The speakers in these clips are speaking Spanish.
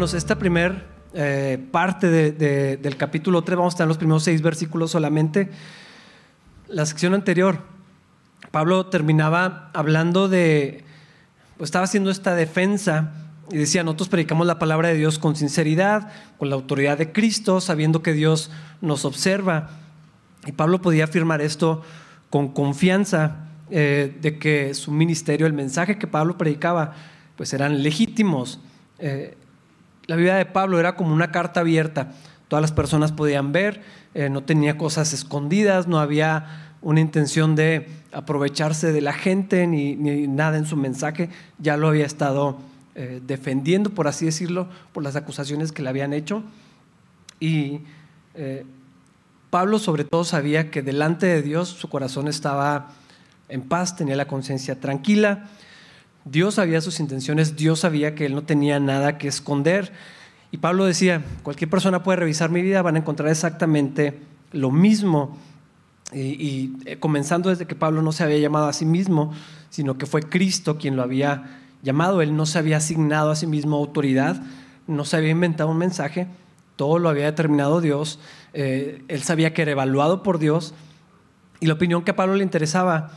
Esta primer eh, parte del capítulo 3, vamos a estar en los primeros seis versículos solamente. La sección anterior, Pablo terminaba hablando de, pues estaba haciendo esta defensa y decía, nosotros predicamos la palabra de Dios con sinceridad, con la autoridad de Cristo, sabiendo que Dios nos observa. Y Pablo podía afirmar esto con confianza eh, de que su ministerio, el mensaje que Pablo predicaba, pues eran legítimos. Eh, la vida de Pablo era como una carta abierta. Todas las personas podían ver, eh, no tenía cosas escondidas, no había una intención de aprovecharse de la gente ni, nada en su mensaje. Ya lo había estado defendiendo, por así decirlo, por las acusaciones que le habían hecho. Y Pablo sobre todo sabía que delante de Dios su corazón estaba en paz, tenía la conciencia tranquila. Dios sabía sus intenciones, Dios sabía que él no tenía nada que esconder. Y Pablo decía, cualquier persona puede revisar mi vida, van a encontrar exactamente lo mismo. Y, eh, comenzando desde que Pablo no se había llamado a sí mismo, sino que fue Cristo quien lo había llamado, él no se había asignado a sí mismo autoridad, no se había inventado un mensaje, todo lo había determinado Dios, eh, él sabía que era evaluado por Dios y la opinión que a Pablo le interesaba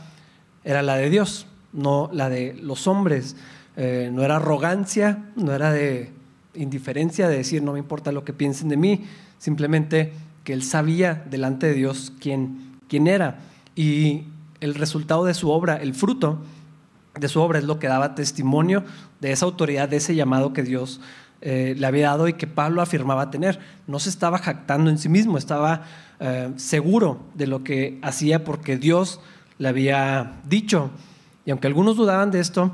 era la de Dios, no la de los hombres. Eh, no era arrogancia, no era de indiferencia, de decir no me importa lo que piensen de mí, simplemente que él sabía delante de Dios quién, quién era. Y el resultado de su obra, el fruto de su obra es lo que daba testimonio de esa autoridad, de ese llamado que Dios eh, le había dado y que Pablo afirmaba tener. No se estaba jactando en sí mismo, estaba eh, seguro de lo que hacía porque Dios le había dicho. Y aunque algunos dudaban de esto,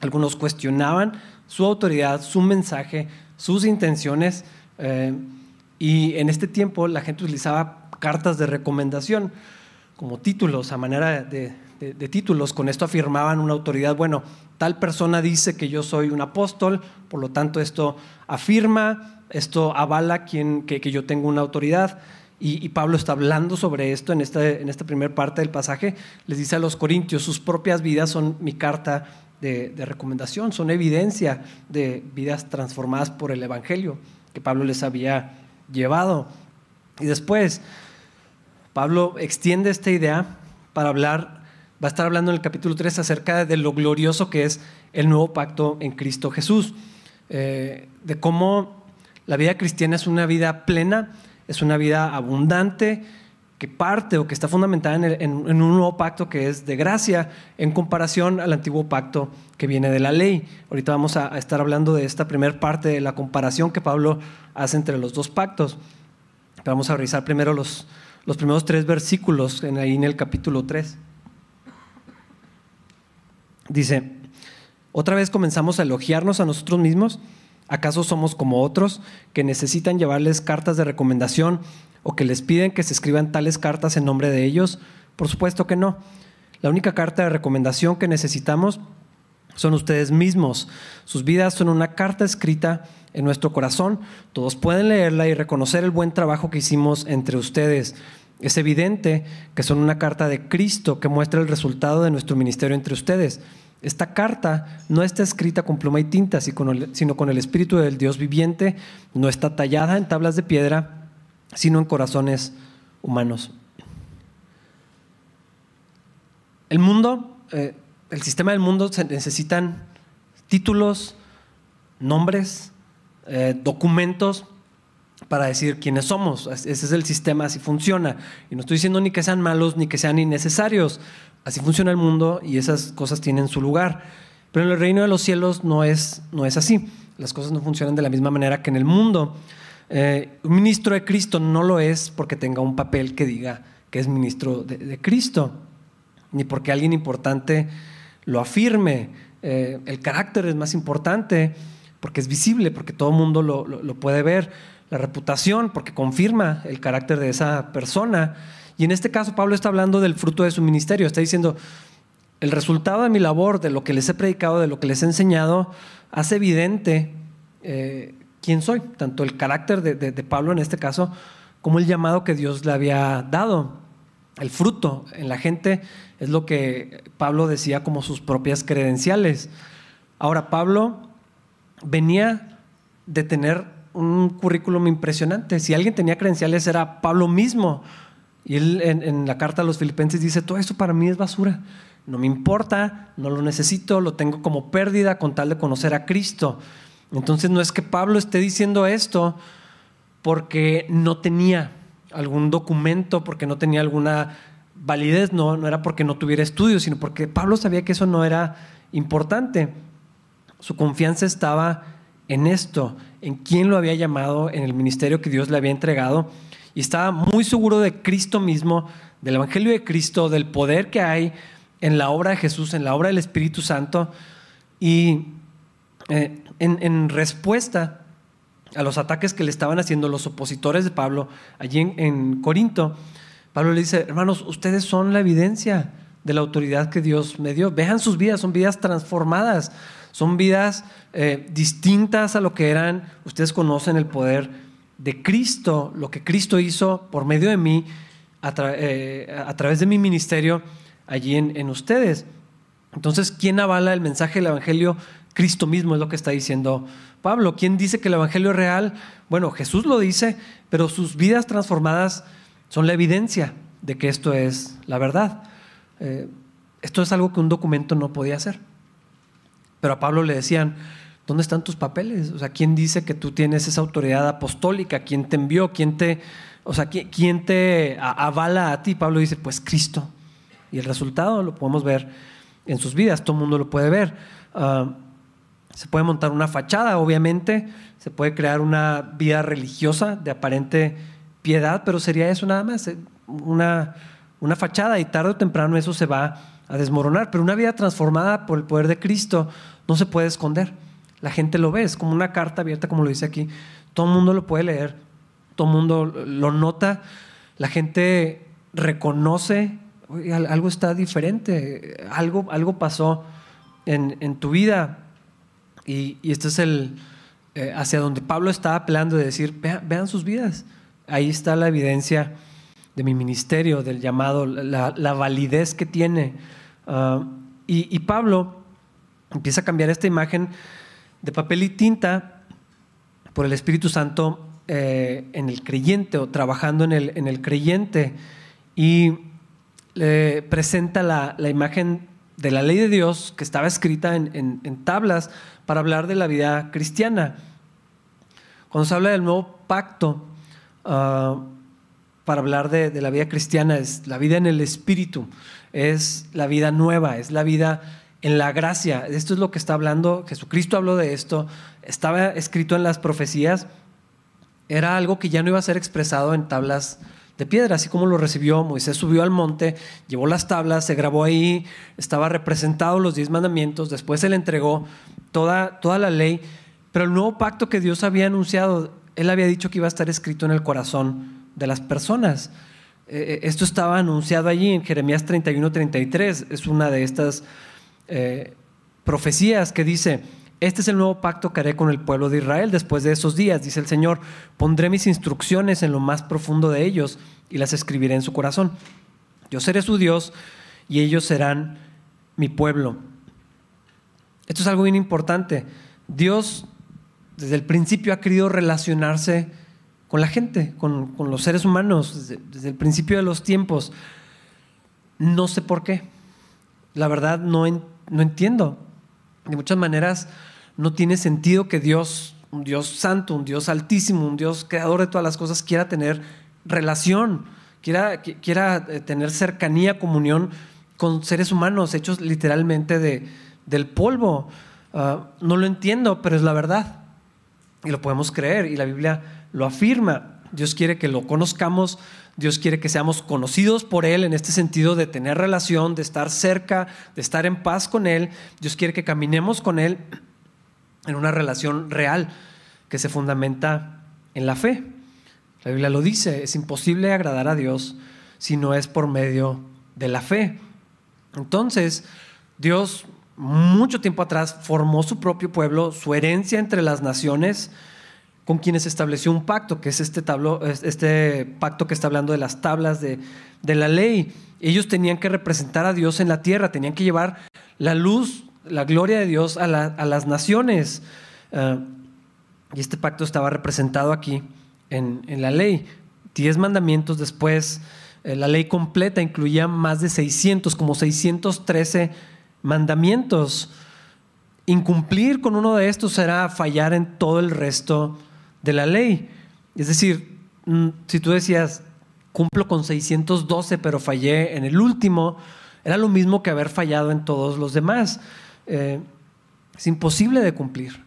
algunos cuestionaban su autoridad, su mensaje, sus intenciones. Eh, y en este tiempo la gente utilizaba cartas de recomendación como títulos, a manera de, títulos. Con esto afirmaban una autoridad, bueno, tal persona dice que yo soy un apóstol, por lo tanto esto afirma, esto avala quien, que yo tengo una autoridad. Y, Pablo está hablando sobre esto en esta, en esta primera parte del pasaje. Les dice a los corintios, sus propias vidas son mi carta de, recomendación, son evidencia de vidas transformadas por el Evangelio que Pablo les había llevado. Y después, Pablo extiende esta idea para hablar, va a estar hablando en el capítulo 3 acerca de lo glorioso que es el nuevo pacto en Cristo Jesús, eh, de cómo la vida cristiana es una vida plena es una vida abundante que parte o que está fundamentada en, un nuevo pacto que es de gracia en comparación al antiguo pacto que viene de la ley. Ahorita vamos a, estar hablando de esta primera parte de la comparación que Pablo hace entre los dos pactos. Vamos a revisar primero los, los primeros tres versículos en, ahí en el capítulo 3. Dice, otra vez comenzamos a elogiarnos a nosotros mismos ¿Acaso somos como otros que necesitan llevarles cartas de recomendación o que les piden que se escriban tales cartas en nombre de ellos? Por supuesto que no. La única carta de recomendación que necesitamos son ustedes mismos. Sus vidas son una carta escrita en nuestro corazón. Todos pueden leerla y reconocer el buen trabajo que hicimos entre ustedes. Es evidente que son una carta de Cristo que muestra el resultado de nuestro ministerio entre ustedes. Esta carta no está escrita con pluma y tinta, sino con el Espíritu del Dios viviente, no está tallada en tablas de piedra, sino en corazones humanos. El mundo, eh, el sistema del mundo se necesitan títulos, nombres, eh, documentos para decir quiénes somos. Ese es el sistema, así funciona. Y no estoy diciendo ni que sean malos ni que sean innecesarios. Así funciona el mundo y esas cosas tienen su lugar. Pero en el reino de los cielos no es, no es así. Las cosas no funcionan de la misma manera que en el mundo. Eh, un ministro de Cristo no lo es porque tenga un papel que diga que es ministro de, Cristo, ni porque alguien importante lo afirme. Eh, el carácter es más importante porque es visible, porque todo el mundo lo, lo puede ver. La reputación, porque confirma el carácter de esa persona. Y en este caso Pablo está hablando del fruto de su ministerio, está diciendo, el resultado de mi labor, de lo que les he predicado, de lo que les he enseñado, hace evidente eh, quién soy, tanto el carácter de, Pablo en este caso, como el llamado que Dios le había dado. El fruto en la gente es lo que Pablo decía como sus propias credenciales. Ahora, Pablo venía de tener un currículum impresionante. Si alguien tenía credenciales era Pablo mismo. Y él en, la carta a los filipenses dice, todo eso para mí es basura. No me importa, no lo necesito, lo tengo como pérdida con tal de conocer a Cristo. Entonces no es que Pablo esté diciendo esto porque no tenía algún documento, porque no tenía alguna validez, no, no era porque no tuviera estudios, sino porque Pablo sabía que eso no era importante. Su confianza estaba en esto, en quién lo había llamado, en el ministerio que Dios le había entregado, y estaba muy seguro de Cristo mismo, del Evangelio de Cristo, del poder que hay en la obra de Jesús, en la obra del Espíritu Santo, y eh, en, respuesta a los ataques que le estaban haciendo los opositores de Pablo allí en, Corinto, Pablo le dice, hermanos, ustedes son la evidencia de la autoridad que Dios me dio. Vean sus vidas, son vidas transformadas, son vidas eh, distintas a lo que eran. Ustedes conocen el poder de Cristo, lo que Cristo hizo por medio de mí, a, eh, través de mi ministerio allí en, ustedes. Entonces, ¿quién avala el mensaje del Evangelio? Cristo mismo es lo que está diciendo Pablo. ¿Quién dice que el Evangelio es real? Bueno, Jesús lo dice, pero sus vidas transformadas son la evidencia de que esto es la verdad. Eh, esto es algo que un documento no podía hacer. Pero a Pablo le decían, ¿dónde están tus papeles? O sea, ¿quién dice que tú tienes esa autoridad apostólica? ¿Quién te envió? ¿Quién te, o sea, quién te avala a ti? Pablo dice, pues Cristo. Y el resultado lo podemos ver en sus vidas, todo el mundo lo puede ver. Ah, se puede montar una fachada, obviamente, se puede crear una vida religiosa de aparente piedad, pero sería eso nada más, eh, una una fachada y tarde o temprano eso se va a desmoronar. Pero una vida transformada por el poder de Cristo no se puede esconder. La gente lo ve, es como una carta abierta, como lo dice aquí. Todo el mundo lo puede leer, todo el mundo lo nota. La gente reconoce, algo está diferente, algo, algo pasó en, tu vida. Y, y este es el eh, hacia donde Pablo está apelando de decir, vean, sus vidas. Ahí está la evidencia de mi ministerio, del llamado, la, validez que tiene. Ah, y, Pablo empieza a cambiar esta imagen de papel y tinta por el Espíritu Santo eh, en el creyente o trabajando en el, en el creyente y le presenta la, imagen de la ley de Dios que estaba escrita en, tablas para hablar de la vida cristiana. Cuando se habla del nuevo pacto, uh, para hablar de, la vida cristiana es la vida en el Espíritu, es la vida nueva, es la vida en la gracia. Esto es lo que está hablando, Jesucristo habló de esto, estaba escrito en las profecías, era algo que ya no iba a ser expresado en tablas de piedra, así como lo recibió Moisés, subió al monte, llevó las tablas, se grabó ahí, estaba representado los diez mandamientos, después se le entregó toda, toda la ley, pero el nuevo pacto que Dios había anunciado, él había dicho que iba a estar escrito en el corazón de las personas. Eh, eh, esto estaba anunciado allí en Jeremías 31-33, es una de estas eh, profecías que dice, este es el nuevo pacto que haré con el pueblo de Israel después de esos días, dice el Señor, pondré mis instrucciones en lo más profundo de ellos y las escribiré en su corazón. Yo seré su Dios y ellos serán mi pueblo. Esto es algo bien importante. Dios desde el principio ha querido relacionarse con la gente, con, los seres humanos, desde, el principio de los tiempos. No sé por qué. La verdad no, no entiendo. De muchas maneras no tiene sentido que Dios, un Dios santo, un Dios altísimo, un Dios creador de todas las cosas, quiera tener relación, quiera, quiera eh, tener cercanía, comunión con seres humanos hechos literalmente de, del polvo. Ah, no lo entiendo, pero es la verdad. Y lo podemos creer. Y la Biblia lo afirma. Dios quiere que lo conozcamos, Dios quiere que seamos conocidos por Él en este sentido de tener relación, de estar cerca, de estar en paz con Él. Dios quiere que caminemos con Él en una relación real que se fundamenta en la fe. La Biblia lo dice, es imposible agradar a Dios si no es por medio de la fe. Entonces, Dios mucho tiempo atrás formó su propio pueblo, su herencia entre las naciones, con quienes estableció un pacto, que es este, este pacto que está hablando de las tablas de, la ley. Ellos tenían que representar a Dios en la tierra, tenían que llevar la luz, la gloria de Dios a, las naciones. Ah, Y este pacto estaba representado aquí en, la ley. Diez mandamientos después, eh, la ley completa incluía más de 600, como 613 mandamientos. Incumplir con uno de estos era fallar en todo el resto de la ley. Es decir, mm, si tú decías, cumplo con 612, pero fallé en el último, era lo mismo que haber fallado en todos los demás. Eh, es imposible de cumplir.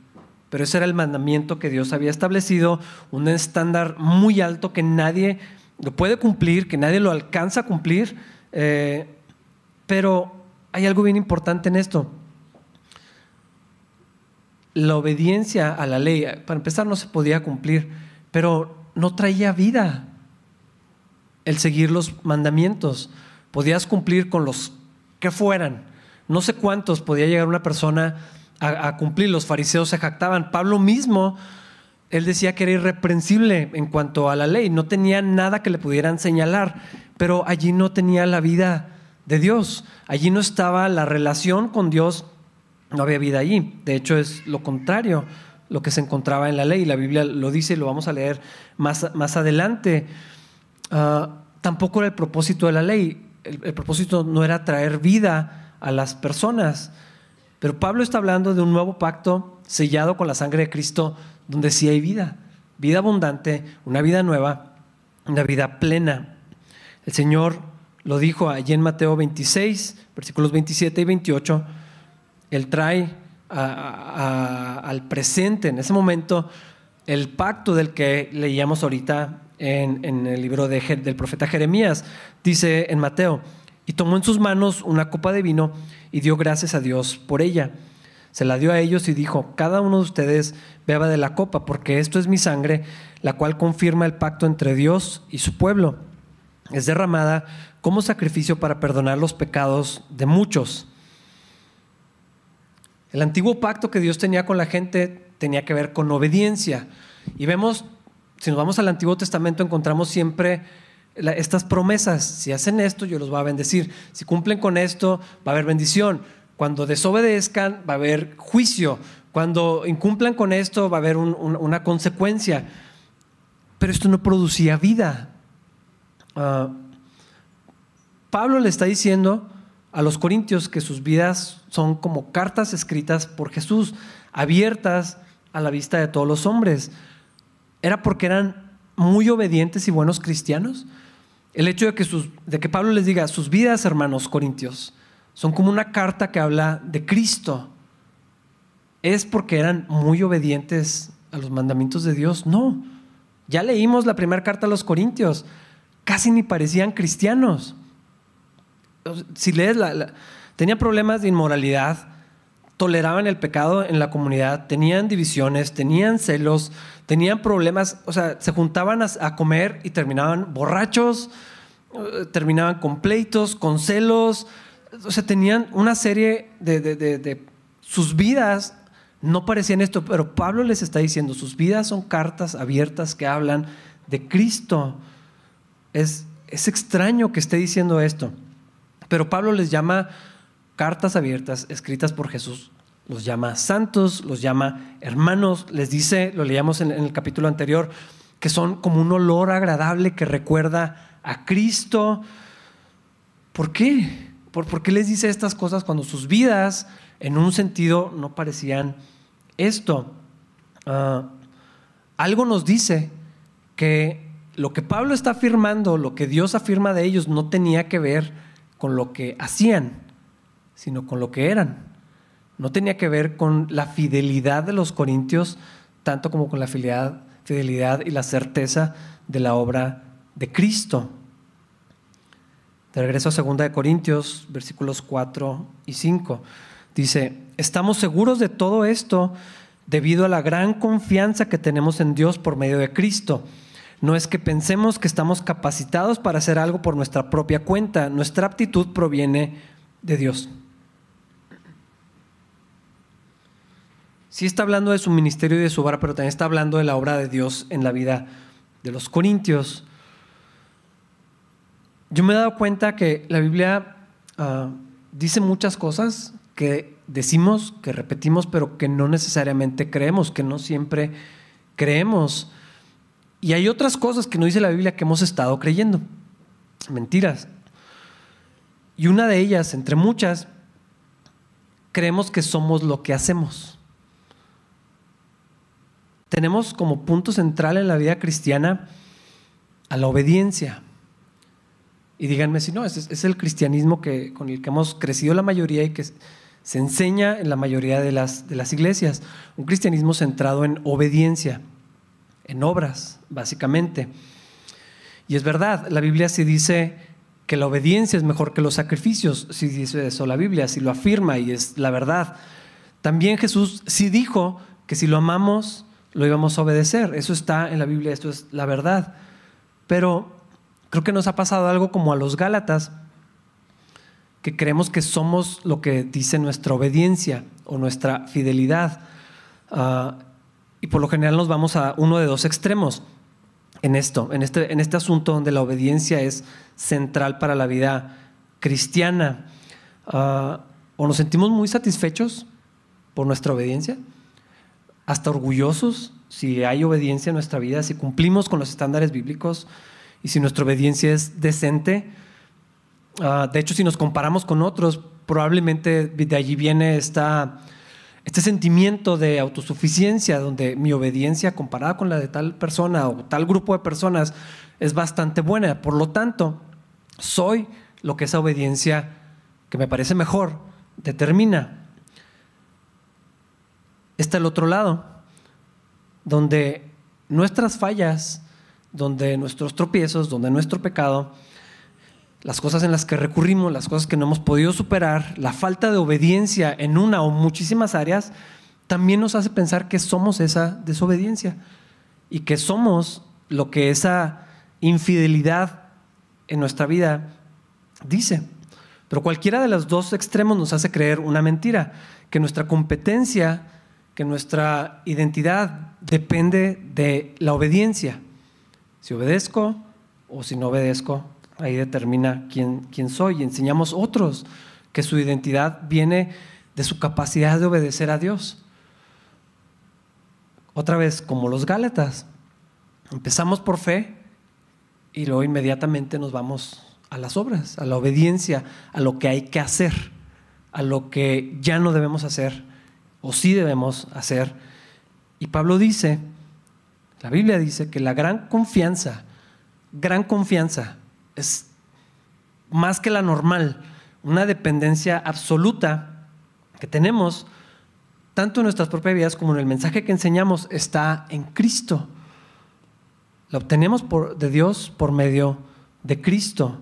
Pero ese era el mandamiento que Dios había establecido, un estándar muy alto que nadie lo puede cumplir, que nadie lo alcanza a cumplir. Eh, pero hay algo bien importante en esto. La obediencia a la ley, para empezar, no se podía cumplir, pero no traía vida el seguir los mandamientos. Podías cumplir con los que fueran. No sé cuántos podía llegar una persona a, cumplir. Los fariseos se jactaban. Pablo mismo, él decía que era irreprensible en cuanto a la ley. No tenía nada que le pudieran señalar, pero allí no tenía la vida de Dios. Allí no estaba la relación con Dios. No había vida allí. De hecho, es lo contrario lo que se encontraba en la ley. La Biblia lo dice y lo vamos a leer más, más adelante. Ah, tampoco era el propósito de la ley. el propósito no era traer vida a las personas. Pero Pablo está hablando de un nuevo pacto sellado con la sangre de Cristo, donde sí hay vida, vida abundante, una vida nueva, una vida plena. El Señor lo dijo allí en Mateo 26, versículos 27 y 28. Él trae al presente, en ese momento, el pacto del que leíamos ahorita en, el libro del profeta Jeremías. Dice en Mateo, y tomó en sus manos una copa de vino y dio gracias a Dios por ella. Se la dio a ellos y dijo, cada uno de ustedes beba de la copa, porque esto es mi sangre, la cual confirma el pacto entre Dios y su pueblo. Es derramada como sacrificio para perdonar los pecados de muchos. El antiguo pacto que Dios tenía con la gente tenía que ver con obediencia. Y vemos, si nos vamos al Antiguo Testamento, encontramos siempre estas promesas. Si hacen esto, yo los voy a bendecir. Si cumplen con esto, va a haber bendición. Cuando desobedezcan, va a haber juicio. Cuando incumplan con esto, va a haber una consecuencia. Pero esto no producía vida. Ah, Pablo le está diciendo a los corintios que sus vidas son como cartas escritas por Jesús, abiertas a la vista de todos los hombres. ¿Era porque eran muy obedientes y buenos cristianos? El hecho de que, sus, de que Pablo les diga, sus vidas, hermanos corintios, son como una carta que habla de Cristo. ¿Es porque eran muy obedientes a los mandamientos de Dios? No. Ya leímos la primera carta a los corintios. Casi ni parecían cristianos. Si lees, la, tenían problemas de inmoralidad, toleraban el pecado en la comunidad, tenían divisiones, tenían celos, tenían problemas, o sea, se juntaban a, comer y terminaban borrachos, eh, terminaban con pleitos, con celos, o sea, tenían una serie de, de, sus vidas no parecían esto, pero Pablo les está diciendo, sus vidas son cartas abiertas que hablan de Cristo. Es, es extraño que esté diciendo esto, pero Pablo les llama cartas abiertas escritas por Jesús. Los llama santos, los llama hermanos, les dice, lo leíamos en, el capítulo anterior, que son como un olor agradable que recuerda a Cristo. ¿Por qué? ¿Por, qué les dice estas cosas cuando sus vidas en un sentido no parecían esto? Ah, algo nos dice que lo que Pablo está afirmando, lo que Dios afirma de ellos, no tenía que ver con lo que hacían sino con lo que eran. No tenía que ver con la fidelidad de los corintios, tanto como con la fidelidad, y la certeza de la obra de Cristo. De regreso a 2 de Corintios, versículos 4 y 5. Dice, estamos seguros de todo esto debido a la gran confianza que tenemos en Dios por medio de Cristo. No es que pensemos que estamos capacitados para hacer algo por nuestra propia cuenta. Nuestra aptitud proviene de Dios. sí está hablando de su ministerio y de su obra, pero también está hablando de la obra de Dios en la vida de los corintios. Yo me he dado cuenta que la Biblia ah, dice muchas cosas que decimos, que repetimos, pero que no necesariamente creemos, que no siempre creemos. Y hay otras cosas que no dice la Biblia que hemos estado creyendo. Mentiras. Y una de ellas, entre muchas, creemos que somos lo que hacemos. Tenemos como punto central en la vida cristiana a la obediencia. Y díganme si no, es, es el cristianismo que, con el que hemos crecido la mayoría y que se enseña en la mayoría de las, de las iglesias. Un cristianismo centrado en obediencia, en obras, básicamente. Y es verdad, la Biblia sí dice que la obediencia es mejor que los sacrificios, sí dice eso la Biblia, sí lo afirma y es la verdad. También Jesús sí dijo que si lo amamos, lo íbamos a obedecer. Eso está en la Biblia, esto es la verdad. Pero Creo que nos ha pasado algo como a los Gálatas, que creemos que somos lo que dice nuestra obediencia o nuestra fidelidad. Ah, y por lo general nos vamos a uno de dos extremos en esto, en este, en este asunto donde la obediencia es central para la vida cristiana. Ah, o nos sentimos muy satisfechos por nuestra obediencia, hasta orgullosos si hay obediencia en nuestra vida, si cumplimos con los estándares bíblicos, y si nuestra obediencia es decente. Ah, de hecho, si nos comparamos con otros, probablemente de allí viene esta, este sentimiento de autosuficiencia, donde mi obediencia comparada con la de tal persona o tal grupo de personas es bastante buena. Por lo tanto, soy lo que esa obediencia que me parece mejor determina. Está el otro lado, donde nuestras fallas donde nuestros tropiezos, donde nuestro pecado, las cosas en las que recurrimos, las cosas que no hemos podido superar, la falta de obediencia en una o muchísimas áreas, también nos hace pensar que somos esa desobediencia y que somos lo que esa infidelidad en nuestra vida dice. Pero cualquiera de los dos extremos nos hace creer una mentira, que nuestra competencia, que nuestra identidad depende de la obediencia. Si obedezco o si no obedezco, ahí determina quién, quién soy. Y enseñamos otros que su identidad viene de su capacidad de obedecer a Dios. Otra vez, como los Gálatas, empezamos por fe y luego inmediatamente nos vamos a las obras, a la obediencia, a lo que hay que hacer, a lo que ya no debemos hacer o sí debemos hacer. Y Pablo dice la Biblia dice que la gran confianza, gran confianza, es más que la normal, una dependencia absoluta que tenemos, tanto en nuestras propias vidas como en el mensaje que enseñamos, está en Cristo. La obtenemos de Dios por medio de Cristo.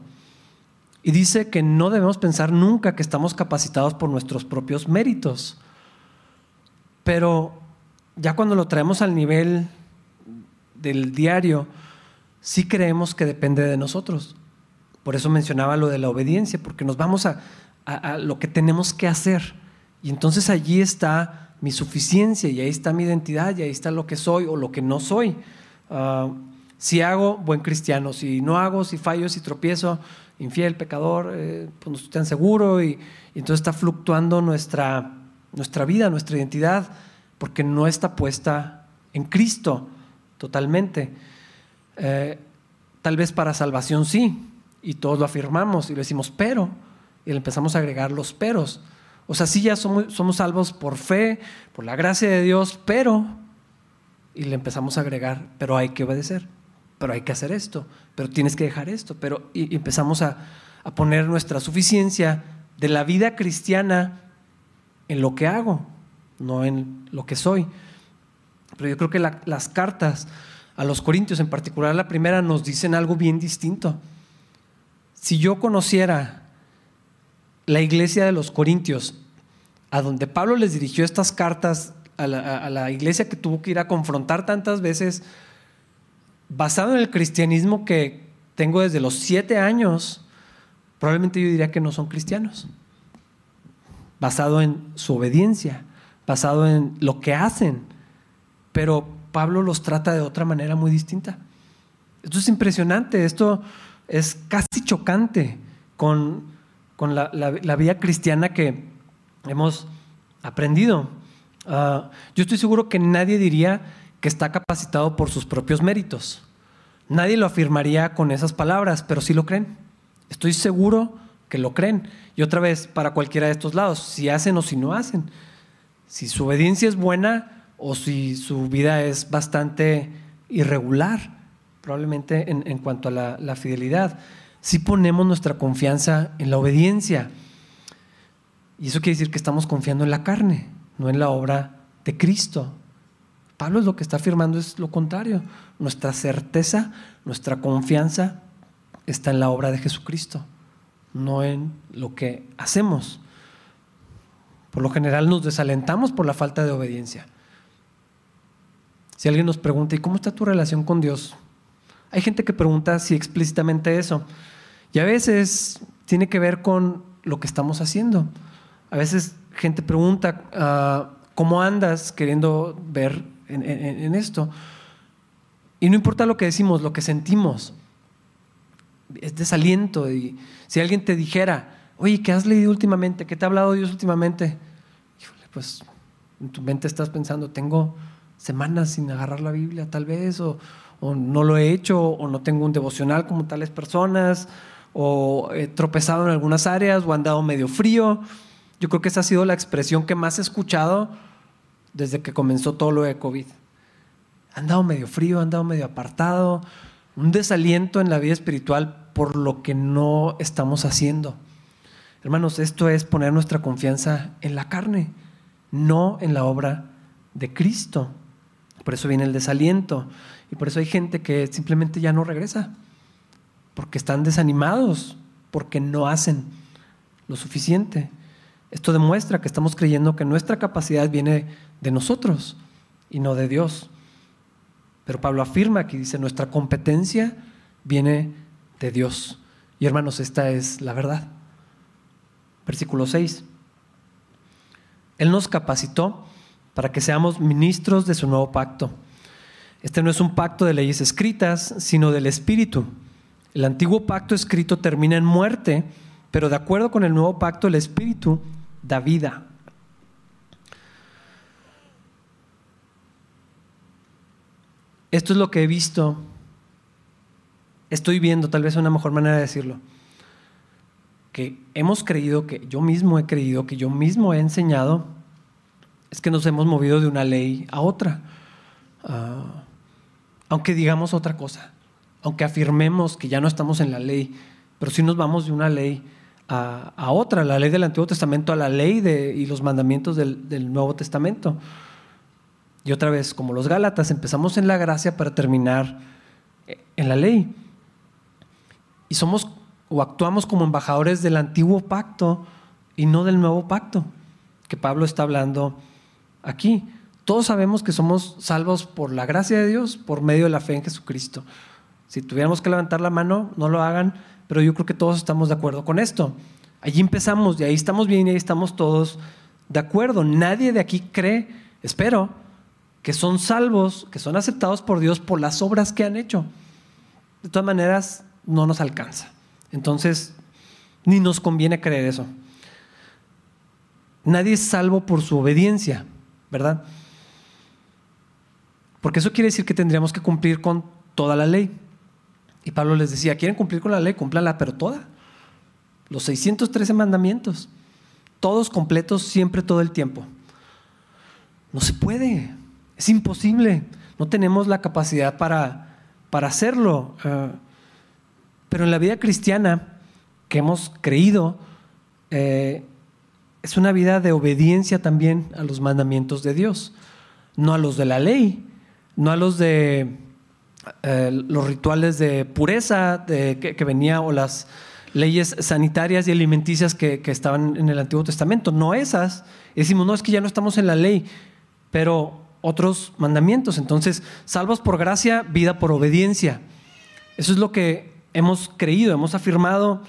Y dice que no debemos pensar nunca que estamos capacitados por nuestros propios méritos. Pero ya cuando lo traemos al nivel del diario, sí creemos que depende de nosotros. Por eso mencionaba lo de la obediencia, porque nos vamos a, lo que tenemos que hacer. Y entonces allí está mi suficiencia, y ahí está mi identidad, y ahí está lo que soy o lo que no soy. Ah, si hago, buen cristiano. Si no hago, si fallo, si tropiezo, infiel, pecador, eh, pues no estoy tan seguro. Y, entonces está fluctuando nuestra, nuestra vida, nuestra identidad, porque no está puesta en Cristo totalmente. Eh, tal vez para salvación sí, y todos lo afirmamos y le decimos pero, y le empezamos a agregar los peros. O sea, sí ya somos, somos salvos por fe, por la gracia de Dios, pero, y le empezamos a agregar, pero hay que obedecer, pero hay que hacer esto, pero tienes que dejar esto, pero, y, empezamos a, a poner nuestra suficiencia de la vida cristiana en lo que hago, no en lo que soy. Pero yo creo que las cartas a los Corintios, en particular la primera, nos dicen algo bien distinto. Si yo conociera la iglesia de los Corintios, a donde Pablo les dirigió estas cartas a la, iglesia que tuvo que ir a confrontar tantas veces, basado en el cristianismo que tengo desde los siete años, probablemente yo diría que no son cristianos. Basado en su obediencia, basado en lo que hacen, pero Pablo los trata de otra manera muy distinta. Esto es impresionante, esto es casi chocante con, la, vida cristiana que hemos aprendido. Ah, yo estoy seguro que nadie diría que está capacitado por sus propios méritos. Nadie lo afirmaría con esas palabras, pero sí lo creen. Estoy seguro que lo creen. Y otra vez, para cualquiera de estos lados, si hacen o si no hacen. Si su obediencia es buena o si su vida es bastante irregular, probablemente en, cuanto a la, la fidelidad. Si ponemos nuestra confianza en la obediencia. Y eso quiere decir que estamos confiando en la carne, no en la obra de Cristo. Pablo es lo que está afirmando es lo contrario. Nuestra certeza, nuestra confianza está en la obra de Jesucristo, no en lo que hacemos. Por lo general nos desalentamos por la falta de obediencia. Si alguien nos pregunta, ¿y cómo está tu relación con Dios? Hay gente que pregunta si explícitamente eso. Y a veces tiene que ver con lo que estamos haciendo. A veces gente pregunta, ah, ¿cómo andas queriendo ver en, esto. Y no importa lo que decimos, lo que sentimos. Es desaliento. Y si alguien te dijera, oye, ¿qué has leído últimamente? ¿Qué te ha hablado Dios últimamente? pues en tu mente estás pensando, tengo semanas sin agarrar la Biblia tal vez, o, o no lo he hecho, o no tengo un devocional como tales personas, o he tropezado en algunas áreas, o he andado medio frío. Yo creo que esa ha sido la expresión que más he escuchado desde que comenzó todo lo de COVID. Han dado medio frío, han dado medio apartado, un desaliento en la vida espiritual por lo que no estamos haciendo. Hermanos, esto es poner nuestra confianza en la carne, no en la obra de Cristo. Por eso viene el desaliento y por eso hay gente que simplemente ya no regresa, porque están desanimados, porque no hacen lo suficiente. Esto demuestra que estamos creyendo que nuestra capacidad viene de nosotros y no de Dios. Pero Pablo afirma que dice, nuestra competencia viene de Dios. Y hermanos, esta es la verdad. Versículo 6. Él nos capacitó para que seamos ministros de su nuevo pacto. Este no es un pacto de leyes escritas, sino del Espíritu. El antiguo pacto escrito termina en muerte, pero de acuerdo con el nuevo pacto, el Espíritu da vida. Esto es lo que he visto, estoy viendo, tal vez una mejor manera de decirlo, que hemos creído, que yo mismo he creído, que yo mismo he enseñado, es que nos hemos movido de una ley a otra. Ah, aunque digamos otra cosa, aunque afirmemos que ya no estamos en la ley, pero sí nos vamos de una ley a, otra, la ley del Antiguo Testamento a la ley de, y los mandamientos del, del, Nuevo Testamento. Y otra vez, como los Gálatas, empezamos en la gracia para terminar en la ley. Y somos o actuamos como embajadores del antiguo pacto y no del nuevo pacto, que Pablo está hablando aquí. Todos sabemos que somos salvos por la gracia de Dios, por medio de la fe en Jesucristo. Si tuviéramos que levantar la mano, no lo hagan, pero yo creo que todos estamos de acuerdo con esto. Allí empezamos y ahí estamos bien y ahí estamos todos de acuerdo. Nadie de aquí cree, espero, que son salvos, que son aceptados por Dios por las obras que han hecho. De todas maneras, no nos alcanza. Entonces, ni nos conviene creer eso. Nadie es salvo por su obediencia, ¿verdad? Porque eso quiere decir que tendríamos que cumplir con toda la ley. Y Pablo les decía, ¿quieren cumplir con la ley? Cúmplanla, pero toda. Los 613 mandamientos, todos completos siempre, todo el tiempo. No se puede, es imposible. No tenemos la capacidad para, para hacerlo. Ah, pero en la vida cristiana que hemos creído, eh, es una vida de obediencia también a los mandamientos de Dios, no a los de la ley, no a los de eh, los rituales de pureza de, que, venía o las leyes sanitarias y alimenticias que, estaban en el Antiguo Testamento, no esas. decimos, no, es que ya no estamos en la ley, pero otros mandamientos. Entonces, salvos por gracia, vida por obediencia. Eso es lo que hemos creído, hemos afirmado,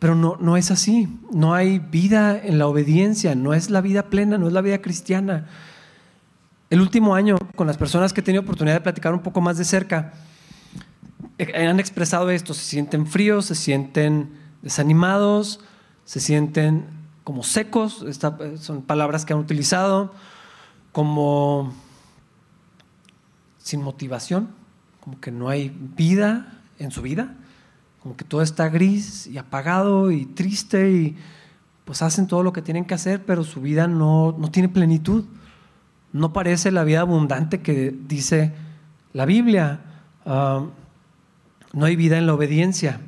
pero no, no es así. No hay vida en la obediencia, no es la vida plena, no es la vida cristiana. El último año, con las personas que he tenido oportunidad de platicar un poco más de cerca, eh, han expresado esto, se sienten fríos, se sienten desanimados, se sienten como secos, son palabras que han utilizado, como sin motivación, como que no hay vida en su vida, como que todo está gris y apagado y triste y pues hacen todo lo que tienen que hacer, pero su vida no, no tiene plenitud. No parece la vida abundante que dice la Biblia. Ah, no hay vida en la obediencia.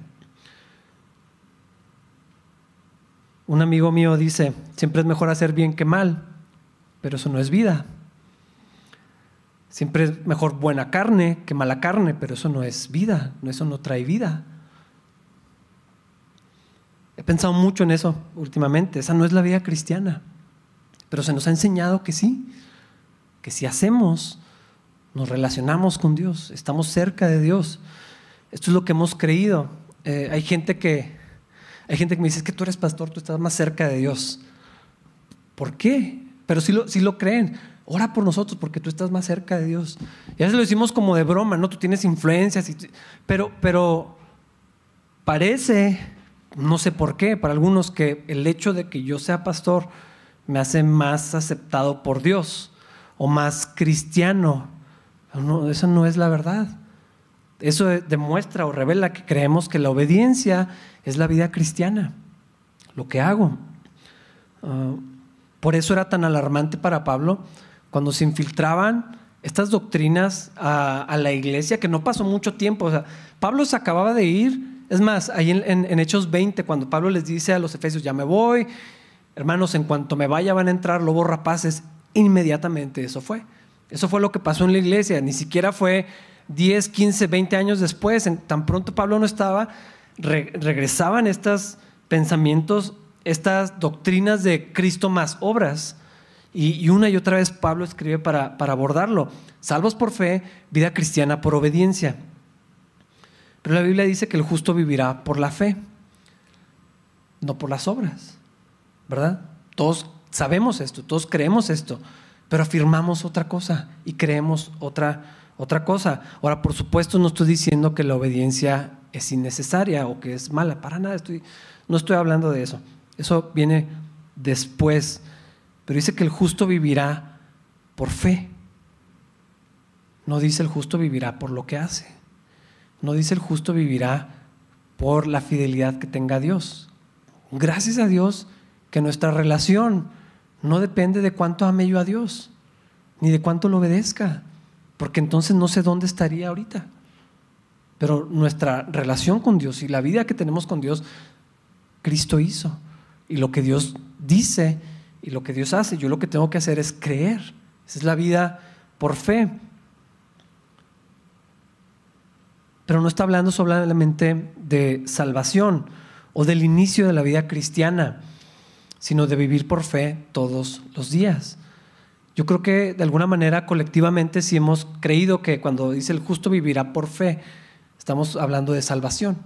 Un amigo mío dice, siempre es mejor hacer bien que mal, pero eso no es vida. Siempre es mejor buena carne que mala carne, pero eso no es vida, eso no trae vida. He pensado mucho en eso últimamente, esa no es la vida cristiana, pero se nos ha enseñado que sí, que si hacemos, nos relacionamos con Dios, estamos cerca de Dios. Esto es lo que hemos creído. Eh, hay gente que hay gente que me dice, es que tú eres pastor, tú estás más cerca de Dios. ¿Por qué? Pero si lo, lo creen. Ora por nosotros porque tú estás más cerca de Dios. Y a veces lo decimos como de broma, ¿no? Tú tienes influencias, pero, pero parece, no sé por qué, para algunos que el hecho de que yo sea pastor me hace más aceptado por Dios o más cristiano. No, eso no es la verdad. Eso demuestra o revela que creemos que la obediencia es la vida cristiana, lo que hago. Ah, por eso era tan alarmante para Pablo cuando se infiltraban estas doctrinas a, la iglesia, que no pasó mucho tiempo. Pablo se acababa de ir. Es más, ahí en, en, Hechos 20, cuando Pablo les dice a los efesios, ya me voy, hermanos, en cuanto me vaya van a entrar lobos rapaces, inmediatamente eso fue. Eso fue lo que pasó en la iglesia. Ni siquiera fue 10, 15, 20 años después, tan pronto Pablo no estaba, regresaban estos pensamientos, estas doctrinas de Cristo más obras. Y, una y otra vez Pablo escribe para abordarlo. Salvos por fe, vida cristiana por obediencia. Pero la Biblia dice que el justo vivirá por la fe, no por las obras. ¿Verdad? Todos sabemos esto, todos creemos esto, pero afirmamos otra cosa y creemos otra otra cosa. Ahora, por supuesto, no estoy diciendo que la obediencia es innecesaria o que es mala, para nada, estoy, no estoy hablando de eso. Eso viene después. Pero dice que el justo vivirá por fe. No dice el justo vivirá por lo que hace. No dice el justo vivirá por la fidelidad que tenga Dios. Gracias a Dios que nuestra relación no depende de cuánto ame yo a Dios, ni de cuánto lo obedezca porque entonces no sé dónde estaría ahorita. Pero nuestra relación con Dios y la vida que tenemos con Dios, Cristo hizo. Y lo que Dios dice y lo que Dios hace, yo lo que tengo que hacer es creer. Esa es la vida por fe. Pero no está hablando solamente de salvación o del inicio de la vida cristiana, sino de vivir por fe todos los días. Yo creo que de alguna manera colectivamente sí hemos creído que cuando dice el justo vivirá por fe, estamos hablando de salvación.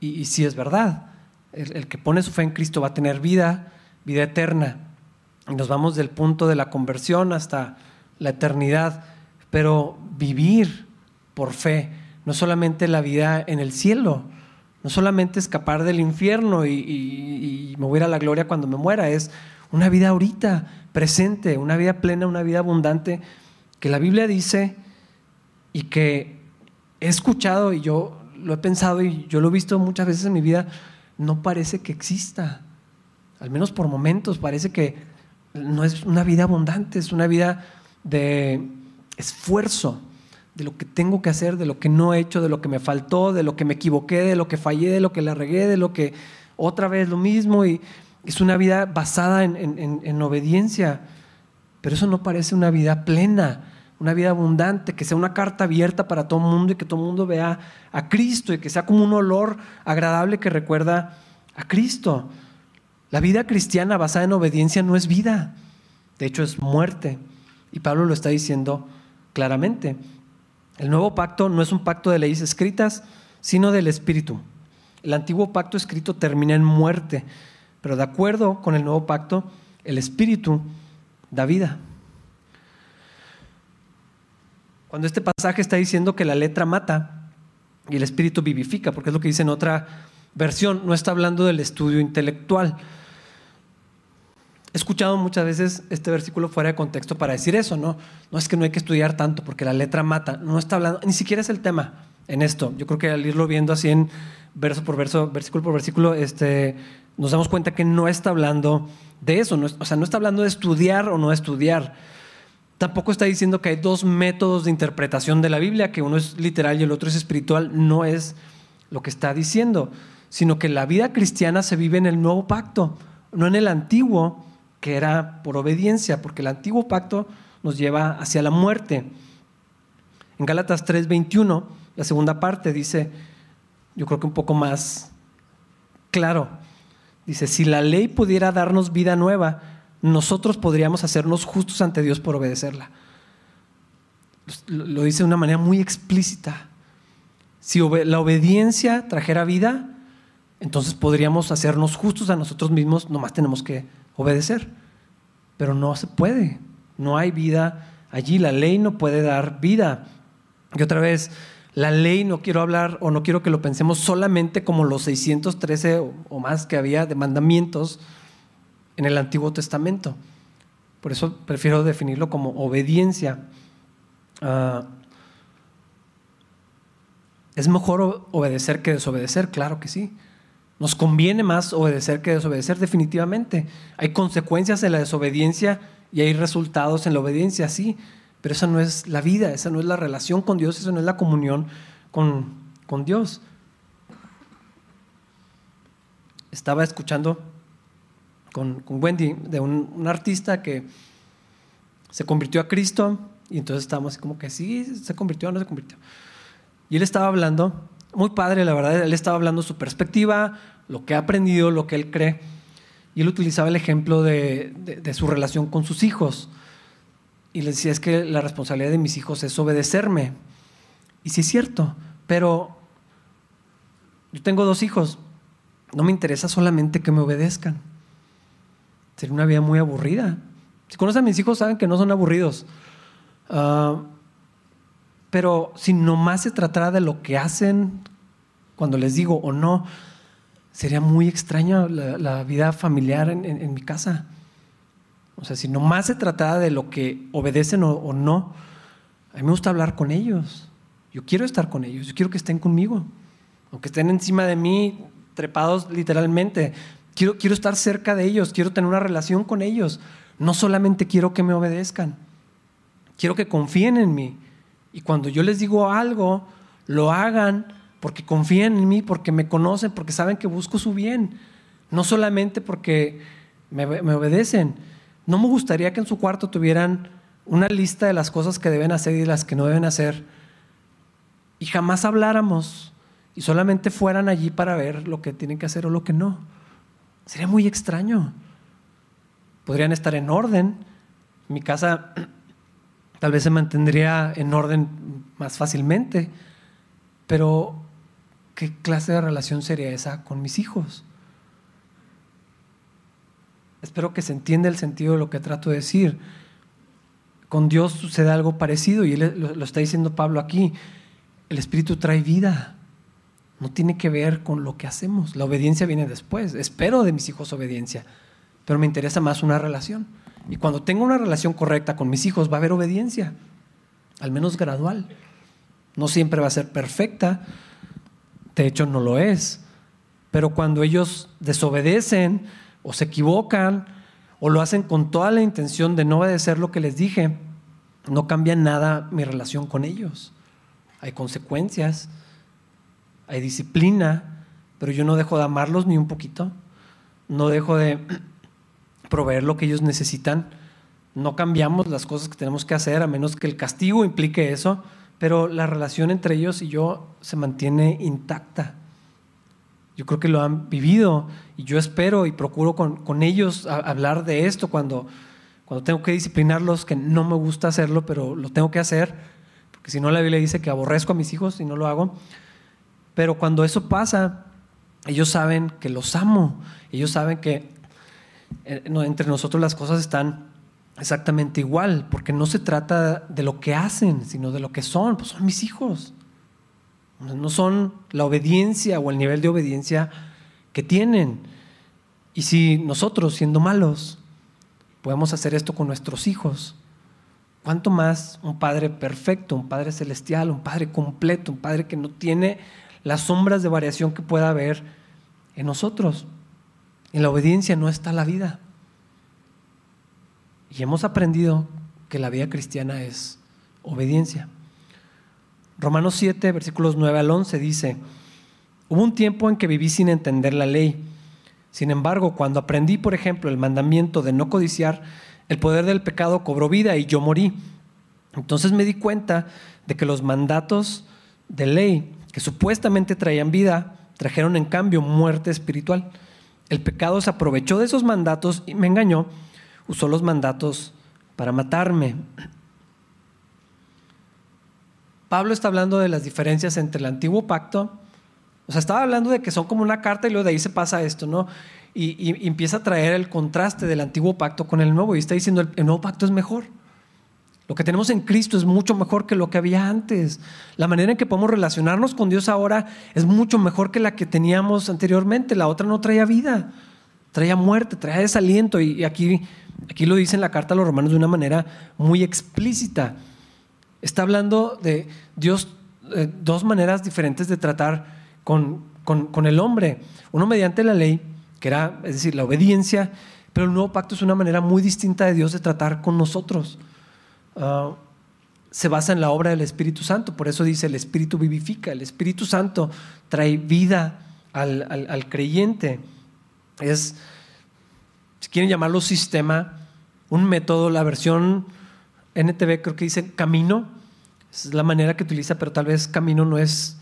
Y, sí es verdad, el, que pone su fe en Cristo va a tener vida, vida eterna. Y nos vamos del punto de la conversión hasta la eternidad. Pero vivir por fe, no solamente la vida en el cielo, no solamente escapar del infierno y, y, mover a la gloria cuando me muera, es una vida ahorita, presente, una vida plena, una vida abundante, que la Biblia dice y que he escuchado y yo lo he pensado y yo lo he visto muchas veces en mi vida, no parece que exista. Al menos por momentos parece que no es una vida abundante, es una vida de esfuerzo, de lo que tengo que hacer, de lo que no he hecho, de lo que me faltó, de lo que me equivoqué, de lo que fallé, de lo que la regué, de lo que otra vez lo mismo y es una vida basada en, obediencia, pero eso no parece una vida plena, una vida abundante, que sea una carta abierta para todo el mundo y que todo el mundo vea a Cristo y que sea como un olor agradable que recuerda a Cristo. La vida cristiana basada en obediencia no es vida, de hecho es muerte. Y Pablo lo está diciendo claramente. El nuevo pacto no es un pacto de leyes escritas, sino del Espíritu. El antiguo pacto escrito termina en muerte pero de acuerdo con el nuevo pacto, el Espíritu da vida. Cuando este pasaje está diciendo que la letra mata y el Espíritu vivifica, porque es lo que dice en otra versión, no está hablando del estudio intelectual. He escuchado muchas veces este versículo fuera de contexto para decir eso, ¿no? No es que no hay que estudiar tanto porque la letra mata, no está hablando, ni siquiera es el tema en esto. Yo creo que al irlo viendo así en verso por verso, versículo por versículo, este, nos damos cuenta que no está hablando de eso, o sea, no está hablando de estudiar o no estudiar. Tampoco está diciendo que hay dos métodos de interpretación de la Biblia, que uno es literal y el otro es espiritual, no es lo que está diciendo, sino que la vida cristiana se vive en el nuevo pacto, no en el antiguo, que era por obediencia, porque el antiguo pacto nos lleva hacia la muerte. En Gálatas 3:21, la segunda parte dice, yo creo que un poco más claro, dice, si la ley pudiera darnos vida nueva, nosotros podríamos hacernos justos ante Dios por obedecerla. Lo dice de una manera muy explícita. Si la obediencia trajera vida, entonces podríamos hacernos justos a nosotros mismos, nomás tenemos que obedecer. Pero no se puede, no hay vida allí, la ley no puede dar vida. Y otra vez, la ley no quiero hablar o no quiero que lo pensemos solamente como los 613 o, más que había de mandamientos en el Antiguo Testamento. Por eso prefiero definirlo como obediencia. Ah, ¿Es mejor obedecer que desobedecer? Claro que sí. Nos conviene más obedecer que desobedecer, definitivamente. Hay consecuencias en la desobediencia y hay resultados en la obediencia, sí, pero esa no es la vida, esa no es la relación con Dios, esa no es la comunión con, con Dios. Estaba escuchando con, con Wendy de un, un, artista que se convirtió a Cristo y entonces estábamos como que sí, se convirtió o no se convirtió. Y él estaba hablando muy padre, la verdad. Él estaba hablando su perspectiva, lo que ha aprendido, lo que él cree. Y él utilizaba el ejemplo de, su relación con sus hijos. Y le decía, es que la responsabilidad de mis hijos es obedecerme. Y sí es cierto, pero yo tengo dos hijos. No me interesa solamente que me obedezcan. Sería una vida muy aburrida. Si conocen a mis hijos, saben que no son aburridos. Uh, pero si nomás se tratara de lo que hacen cuando les digo o no, sería muy extraña la, vida familiar en, mi casa. O sea, si nomás se tratara de lo que obedecen o, no, a mí me gusta hablar con ellos. Yo quiero estar con ellos, yo quiero que estén conmigo. Aunque estén encima de mí, trepados literalmente. Quiero, quiero estar cerca de ellos, quiero tener una relación con ellos. No solamente quiero que me obedezcan, quiero que confíen en mí. Y cuando yo les digo algo, lo hagan porque confían en mí, porque me conocen, porque saben que busco su bien. No solamente porque me, obedecen. No me gustaría que en su cuarto tuvieran una lista de las cosas que deben hacer y las que no deben hacer. Y jamás habláramos y solamente fueran allí para ver lo que tienen que hacer o lo que no. Sería muy extraño. Podrían estar en orden. mi casa tal vez se mantendría en orden más fácilmente, pero ¿qué clase de relación sería esa con mis hijos? Espero que se entienda el sentido de lo que trato de decir. Con Dios sucede algo parecido y lo, lo está diciendo Pablo aquí. El Espíritu trae vida. No tiene que ver con lo que hacemos. La obediencia viene después. Espero de mis hijos obediencia, pero me interesa más una relación. Y cuando tengo una relación correcta con mis hijos va a haber obediencia, al menos gradual. No siempre va a ser perfecta, de hecho no lo es, pero cuando ellos desobedecen o se equivocan o lo hacen con toda la intención de no obedecer lo que les dije, no cambia nada mi relación con ellos. Hay consecuencias, hay disciplina, pero yo no dejo de amarlos ni un poquito, no dejo de proveer lo que ellos necesitan. No cambiamos las cosas que tenemos que hacer a menos que el castigo implique eso, pero la relación entre ellos y yo se mantiene intacta. Yo creo que lo han vivido y yo espero y procuro con, ellos hablar de esto cuando, cuando tengo que disciplinarlos, que no me gusta hacerlo, pero lo tengo que hacer, porque si no la Biblia dice que aborrezco a mis hijos y no lo hago. Pero cuando eso pasa, ellos saben que los amo, ellos saben que entre nosotros las cosas están exactamente igual, porque no se trata de lo que hacen, sino de lo que son, pues son mis hijos. No son la obediencia o el nivel de obediencia que tienen. Y si nosotros, siendo malos, podemos hacer esto con nuestros hijos. ¿Cuánto más un Padre perfecto, un Padre celestial, un Padre completo, un Padre que no tiene las sombras de variación que pueda haber en nosotros? En la obediencia no está la vida. Y hemos aprendido que la vida cristiana es obediencia. Romanos 7, versículos 9 al 11 dice, hubo un tiempo en que viví sin entender la ley. Sin embargo, cuando aprendí, por ejemplo, el mandamiento de no codiciar, el poder del pecado cobró vida y yo morí. Entonces me di cuenta de que los mandatos de ley que supuestamente traían vida, trajeron en cambio muerte espiritual. El pecado se aprovechó de esos mandatos y me engañó, usó los mandatos para matarme. Pablo está hablando de las diferencias entre el antiguo pacto, o sea, estaba hablando de que son como una carta y luego de ahí se pasa esto, ¿no? Y, empieza a traer el contraste del antiguo pacto con el nuevo y está diciendo el, el nuevo pacto es mejor. Lo que tenemos en Cristo es mucho mejor que lo que había antes. La manera en que podemos relacionarnos con Dios ahora es mucho mejor que la que teníamos anteriormente. La otra no traía vida, traía muerte, traía desaliento. Y aquí, aquí lo dice en la carta a los romanos de una manera muy explícita. Está hablando de Dios, eh, dos maneras diferentes de tratar con, con, el hombre. Uno mediante la ley, que era, es decir, la obediencia, pero el nuevo pacto es una manera muy distinta de Dios de tratar con nosotros. Ah, se basa en la obra del Espíritu Santo. Por eso dice, el Espíritu vivifica, el Espíritu Santo trae vida al, creyente. Es, si quieren llamarlo sistema, un método, la versión NTV creo que dice camino, es la manera que utiliza, pero tal vez camino no es,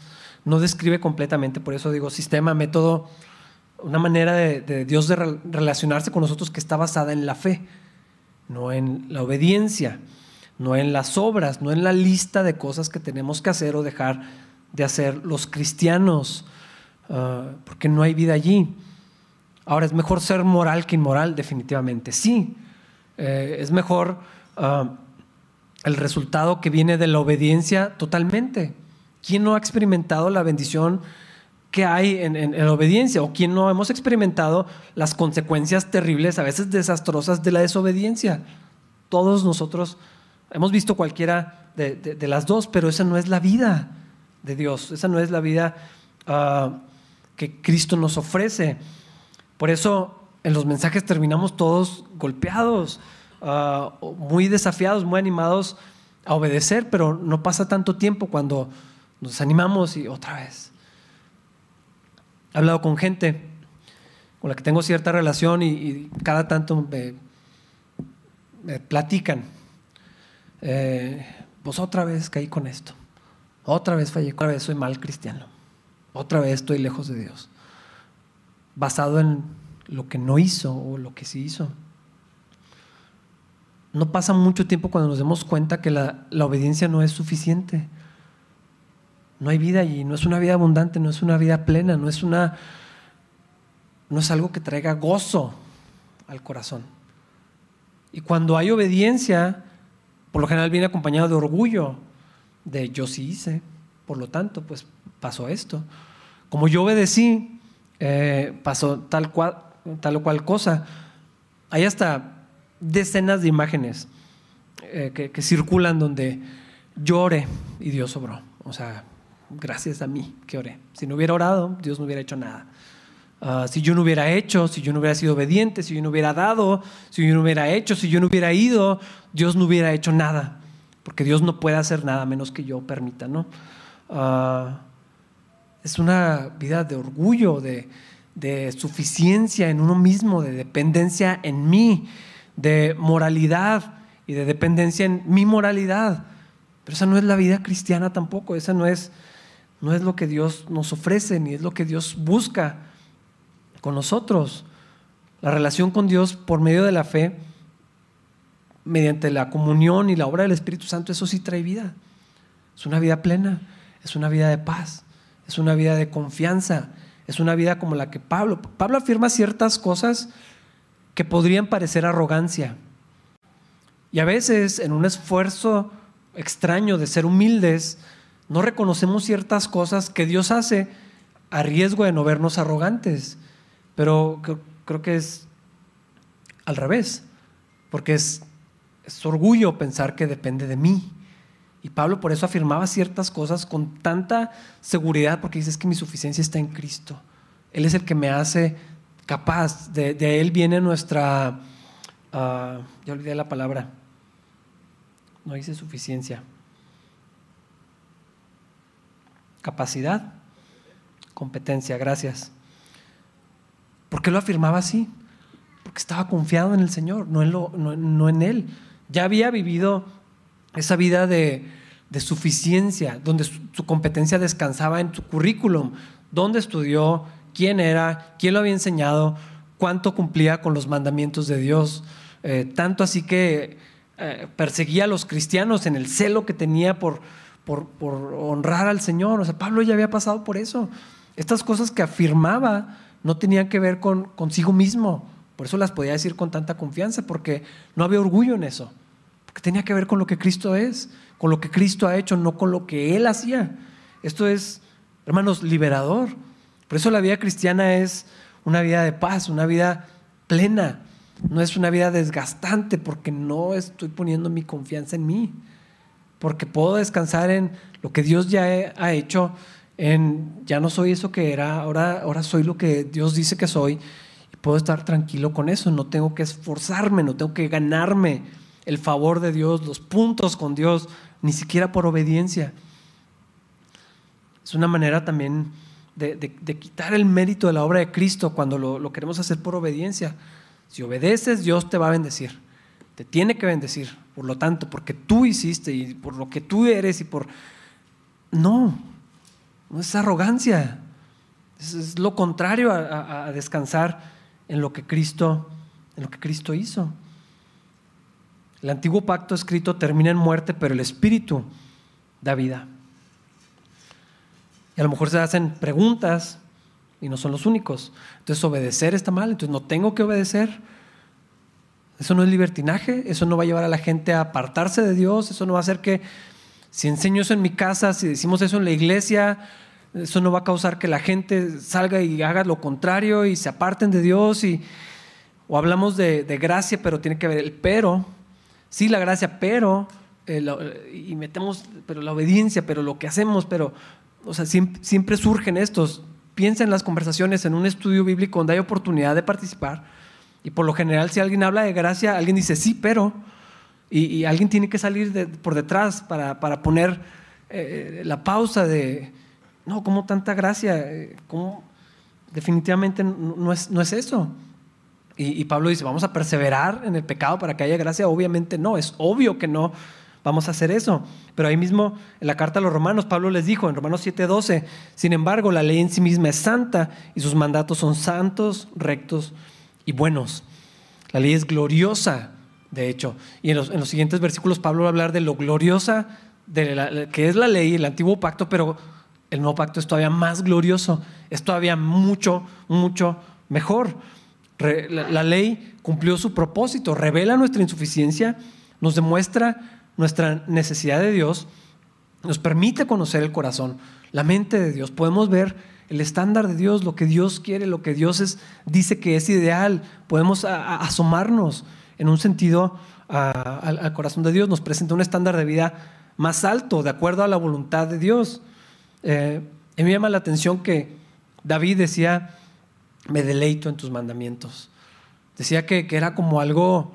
no describe completamente, por eso digo sistema, método, una manera de, de Dios de relacionarse con nosotros que está basada en la fe, no en la obediencia no en las obras, no en la lista de cosas que tenemos que hacer o dejar de hacer los cristianos, ah, porque no hay vida allí. Ahora, ¿es mejor ser moral que inmoral? Definitivamente sí. Eh, es mejor ah, el resultado que viene de la obediencia totalmente. ¿Quién no ha experimentado la bendición que hay en, en, la obediencia? ¿O quién no hemos experimentado las consecuencias terribles, a veces desastrosas, de la desobediencia? Todos nosotros Hemos visto cualquiera de, las dos, pero esa no es la vida de Dios, esa no es la vida ah, que Cristo nos ofrece. Por eso en los mensajes terminamos todos golpeados, ah, muy desafiados, muy animados a obedecer, pero no pasa tanto tiempo cuando nos animamos y otra vez. He hablado con gente con la que tengo cierta relación y, cada tanto me platican eh, pues otra vez caí con esto, otra vez fallé, otra vez soy mal cristiano, otra vez estoy lejos de Dios, basado en lo que no hizo o lo que sí hizo. No pasa mucho tiempo cuando nos demos cuenta que la, obediencia no es suficiente. No hay vida allí, no es una vida abundante, no es una vida plena, no es una no es algo que traiga gozo al corazón. Y cuando hay obediencia, por lo general viene acompañado de orgullo, de yo sí hice, por lo tanto, pues pasó esto. Como yo obedecí, eh, pasó tal, cual, tal o cual cosa. Hay hasta decenas de imágenes eh, que, circulan donde yo oré y Dios obró. O sea, gracias a mí que oré. Si no hubiera orado, Dios no hubiera hecho nada. Ah, si yo no hubiera hecho, si yo no hubiera sido obediente, si yo no hubiera dado, si yo no hubiera hecho, si yo no hubiera ido, Dios no hubiera hecho nada. Porque Dios no puede hacer nada menos que yo permita, ¿no? Ah, es una vida de orgullo, de, de suficiencia en uno mismo, de dependencia en mí, de moralidad y de dependencia en mi moralidad. Pero esa no es la vida cristiana tampoco, esa no es, no es lo que Dios nos ofrece, ni es lo que Dios busca con nosotros. La relación con Dios por medio de la fe, mediante la comunión y la obra del Espíritu Santo, eso sí trae vida. Es una vida plena, es una vida de paz, es una vida de confianza, es una vida como la que Pablo. Pablo afirma ciertas cosas que podrían parecer arrogancia. Y a veces en un esfuerzo extraño de ser humildes, no reconocemos ciertas cosas que Dios hace a riesgo de no vernos arrogantes. Pero creo, que es al revés. porque es, es orgullo pensar que depende de mí. Y Pablo por eso afirmaba ciertas cosas con tanta seguridad, porque dice es que mi suficiencia está en Cristo. Él es el que me hace capaz. De, Él viene nuestra, uh, ya olvidé la palabra, no dice suficiencia. Capacidad, competencia, gracias. ¿Por qué lo afirmaba así? Porque estaba confiado en el Señor, no en, no en Él. Ya había vivido esa vida de, suficiencia, donde su, competencia descansaba en su currículum, dónde estudió, quién era, quién lo había enseñado, cuánto cumplía con los mandamientos de Dios. Eh, tanto así que eh, perseguía a los cristianos en el celo que tenía por, por, honrar al Señor. O sea, Pablo ya había pasado por eso. Estas cosas que afirmaba no tenían que ver con consigo mismo. Por eso las podía decir con tanta confianza, porque no había orgullo en eso que tenía que ver con lo que Cristo es, con lo que Cristo ha hecho, no con lo que Él hacía. Esto es, hermanos, liberador. Por eso la vida cristiana es una vida de paz, una vida plena. No es una vida desgastante porque no estoy poniendo mi confianza en mí. Porque puedo descansar en lo que Dios ya ha hecho, ya no soy eso que era, ahora, ahora soy lo que Dios dice que soy. Puedo estar tranquilo con eso. No tengo que esforzarme, no tengo que ganarme el favor de Dios, los puntos con Dios, ni siquiera por obediencia. Es una manera también de, quitar el mérito de la obra de Cristo cuando lo, queremos hacer por obediencia. Si obedeces, Dios te va a bendecir. Te tiene que bendecir. Por lo tanto, porque tú hiciste y por lo que tú eres y por... No, no es arrogancia. Es, lo contrario a, a descansar en lo que Cristo, en lo que Cristo hizo. El antiguo pacto escrito termina en muerte, pero el Espíritu da vida. Y a lo mejor se hacen preguntas y no son los únicos. Entonces obedecer está mal, entonces no tengo que obedecer. Eso no es libertinaje, eso no va a llevar a la gente a apartarse de Dios, eso no va a hacer que si enseño eso en mi casa, si decimos eso en la iglesia, eso no va a causar que la gente salga y haga lo contrario y se aparten de Dios. Y, o hablamos de, de gracia, pero tiene que ver el pero sí la gracia, pero, eh, y metemos, pero la obediencia, pero lo que hacemos, pero, o sea, siempre, surgen estos. Piensa en las conversaciones, en un estudio bíblico donde hay oportunidad de participar, y por lo general si alguien habla de gracia, alguien dice sí, pero, y, alguien tiene que salir por detrás para, poner eh, la pausa de, no, ¿cómo tanta gracia? Eh. Definitivamente no es, no es eso. Y, Pablo dice, vamos a perseverar en el pecado para que haya gracia. Obviamente no, es obvio que no vamos a hacer eso. Pero ahí mismo en la carta a los romanos, Pablo les dijo en Romanos 7:12, sin embargo, la ley en sí misma es santa y sus mandatos son santos, rectos y buenos. La ley es gloriosa, de hecho. Y en los, en los siguientes versículos Pablo va a hablar de lo gloriosa de la, que es la ley, el antiguo pacto, pero el nuevo pacto es todavía más glorioso, es todavía mucho, mucho mejor la ley cumplió su propósito, revela nuestra insuficiencia, nos demuestra nuestra necesidad de Dios, nos permite conocer el corazón, la mente de Dios. Podemos ver el estándar de Dios, lo que Dios quiere, lo que Dios es, dice que es ideal. Podemos asomarnos en un sentido al, corazón de Dios. Nos presenta un estándar de vida más alto, de acuerdo a la voluntad de Dios. Eh, me llama la atención que David decía, me deleito en tus mandamientos. Decía que, era como algo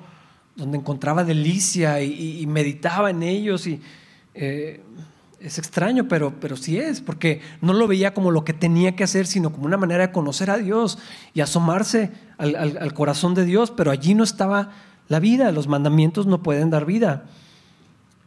donde encontraba delicia y, meditaba en ellos y eh, es extraño, pero, pero sí es, porque no lo veía como lo que tenía que hacer, sino como una manera de conocer a Dios y asomarse al corazón de Dios, pero allí no estaba la vida, los mandamientos no pueden dar vida.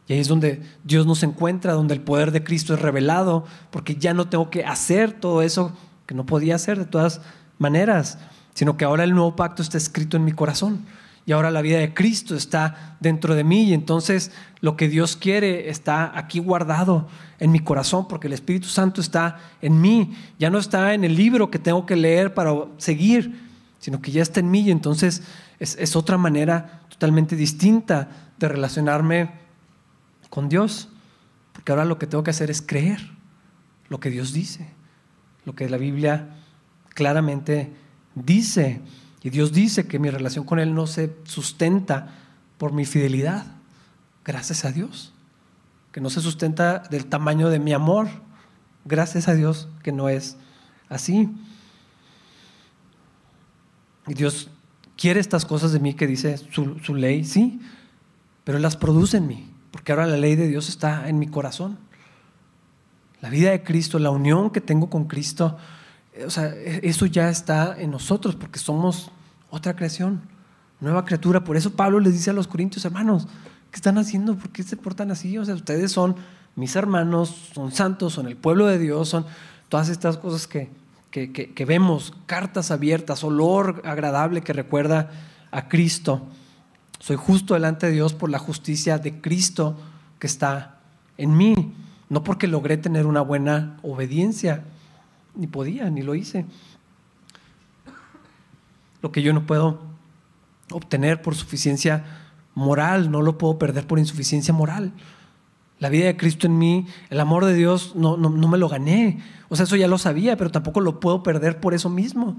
Y ahí es donde Dios nos encuentra, donde el poder de Cristo es revelado, porque ya no tengo que hacer todo eso que no podía hacer de todas maneras, sino que ahora el nuevo pacto está escrito en mi corazón y ahora la vida de Cristo está dentro de mí y entonces lo que Dios quiere está aquí guardado en mi corazón porque el Espíritu Santo está en mí, ya no está en el libro que tengo que leer para seguir, sino que ya está en mí y entonces es, es otra manera totalmente distinta de relacionarme con Dios, porque ahora lo que tengo que hacer es creer lo que Dios dice, lo que la Biblia claramente dice, y Dios dice que mi relación con Él no se sustenta por mi fidelidad. Gracias a Dios. Que no se sustenta del tamaño de mi amor. Gracias a Dios que no es así. Y Dios quiere estas cosas de mí que dice su, ley, sí, pero las produce en mí, porque ahora la ley de Dios está en mi corazón. La vida de Cristo, la unión que tengo con Cristo, o sea, eso ya está en nosotros porque somos otra creación, nueva criatura. Por eso Pablo les dice a los corintios, hermanos, ¿qué están haciendo? ¿Por qué se portan así? O sea, ustedes son mis hermanos, son santos, son el pueblo de Dios, son todas estas cosas que, que, vemos, cartas abiertas, olor agradable que recuerda a Cristo. Soy justo delante de Dios por la justicia de Cristo que está en mí, no porque logré tener una buena obediencia, ni podía, ni lo hice. Lo que yo no puedo obtener por suficiencia moral, no lo puedo perder por insuficiencia moral. La vida de Cristo en mí, el amor de Dios, no, no, no me lo gané. O sea, eso ya lo sabía, pero tampoco lo puedo perder por eso mismo.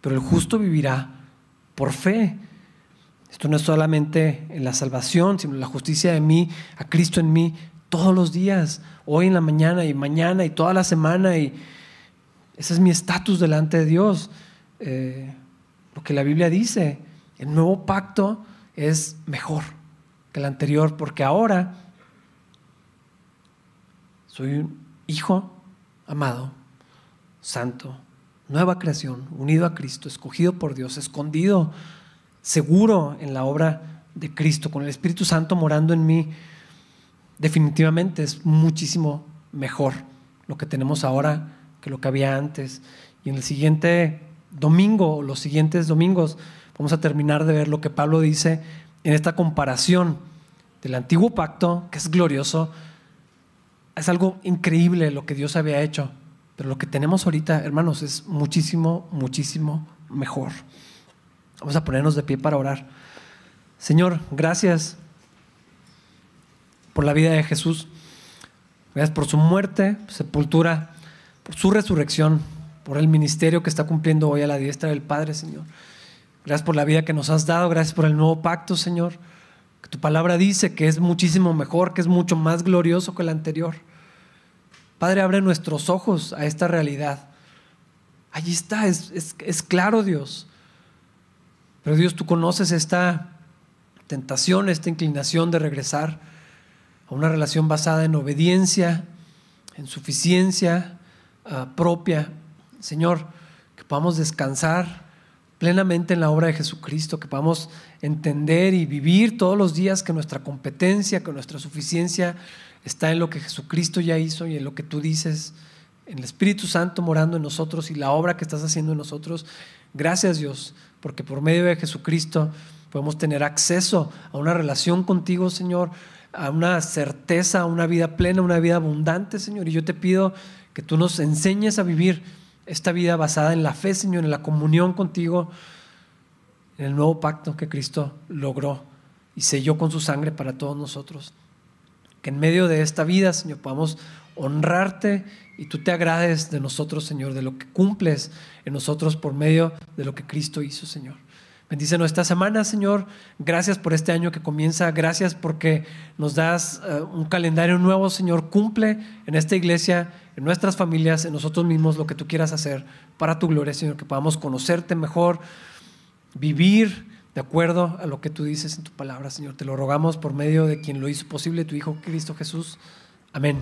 Pero el justo vivirá por fe. Esto no es solamente en la salvación, sino en la justicia de mí, a Cristo en mí, todos los días, hoy en la mañana y mañana y toda la semana. Y ese es mi estatus delante de Dios. Eh, lo que la Biblia dice, el nuevo pacto es mejor que el anterior, porque ahora soy un hijo amado, santo, nueva creación, unido a Cristo, escogido por Dios, escondido seguro en la obra de Cristo, con el Espíritu Santo morando en mí, definitivamente es muchísimo mejor lo que tenemos ahora que lo que había antes. Y en el siguiente domingo o los siguientes domingos vamos a terminar de ver lo que Pablo dice en esta comparación del antiguo pacto, que es glorioso. Es algo increíble lo que Dios había hecho, pero lo que tenemos ahorita, hermanos, es muchísimo, muchísimo mejor. Vamos a ponernos de pie para orar. Señor, gracias por la vida de Jesús. Gracias por su muerte, sepultura, por su resurrección, por el ministerio que está cumpliendo hoy a la diestra del Padre, Señor. Gracias por la vida que nos has dado, gracias por el nuevo pacto, Señor. Que tu palabra dice que es muchísimo mejor, que es mucho más glorioso que el anterior. Padre, abre nuestros ojos a esta realidad. Allí está, es, claro Dios. Pero Dios, tú conoces esta tentación, esta inclinación de regresar a una relación basada en obediencia, en suficiencia uh, propia. Señor, que podamos descansar plenamente en la obra de Jesucristo, que podamos entender y vivir todos los días que nuestra competencia, que nuestra suficiencia está en lo que Jesucristo ya hizo y en lo que tú dices, en el Espíritu Santo morando en nosotros y la obra que estás haciendo en nosotros. Gracias Dios porque por medio de Jesucristo podemos tener acceso a una relación contigo, Señor, a una certeza, a una vida plena, una vida abundante, Señor. Y yo te pido que tú nos enseñes a vivir esta vida basada en la fe, Señor, en la comunión contigo, en el nuevo pacto que Cristo logró y selló con su sangre para todos nosotros. Que en medio de esta vida, Señor, podamos honrarte y tú te agrades de nosotros, Señor, de lo que cumples en nosotros por medio de lo que Cristo hizo, Señor. Bendícenos esta semana, Señor. Gracias por este año que comienza. Gracias porque nos das uh, un calendario nuevo, Señor. Cumple en esta iglesia, en nuestras familias, en nosotros mismos lo que tú quieras hacer para tu gloria, Señor. Que podamos conocerte mejor, vivir de acuerdo a lo que tú dices en tu palabra, Señor. Te lo rogamos por medio de quien lo hizo posible, tu Hijo Cristo Jesús. Amén.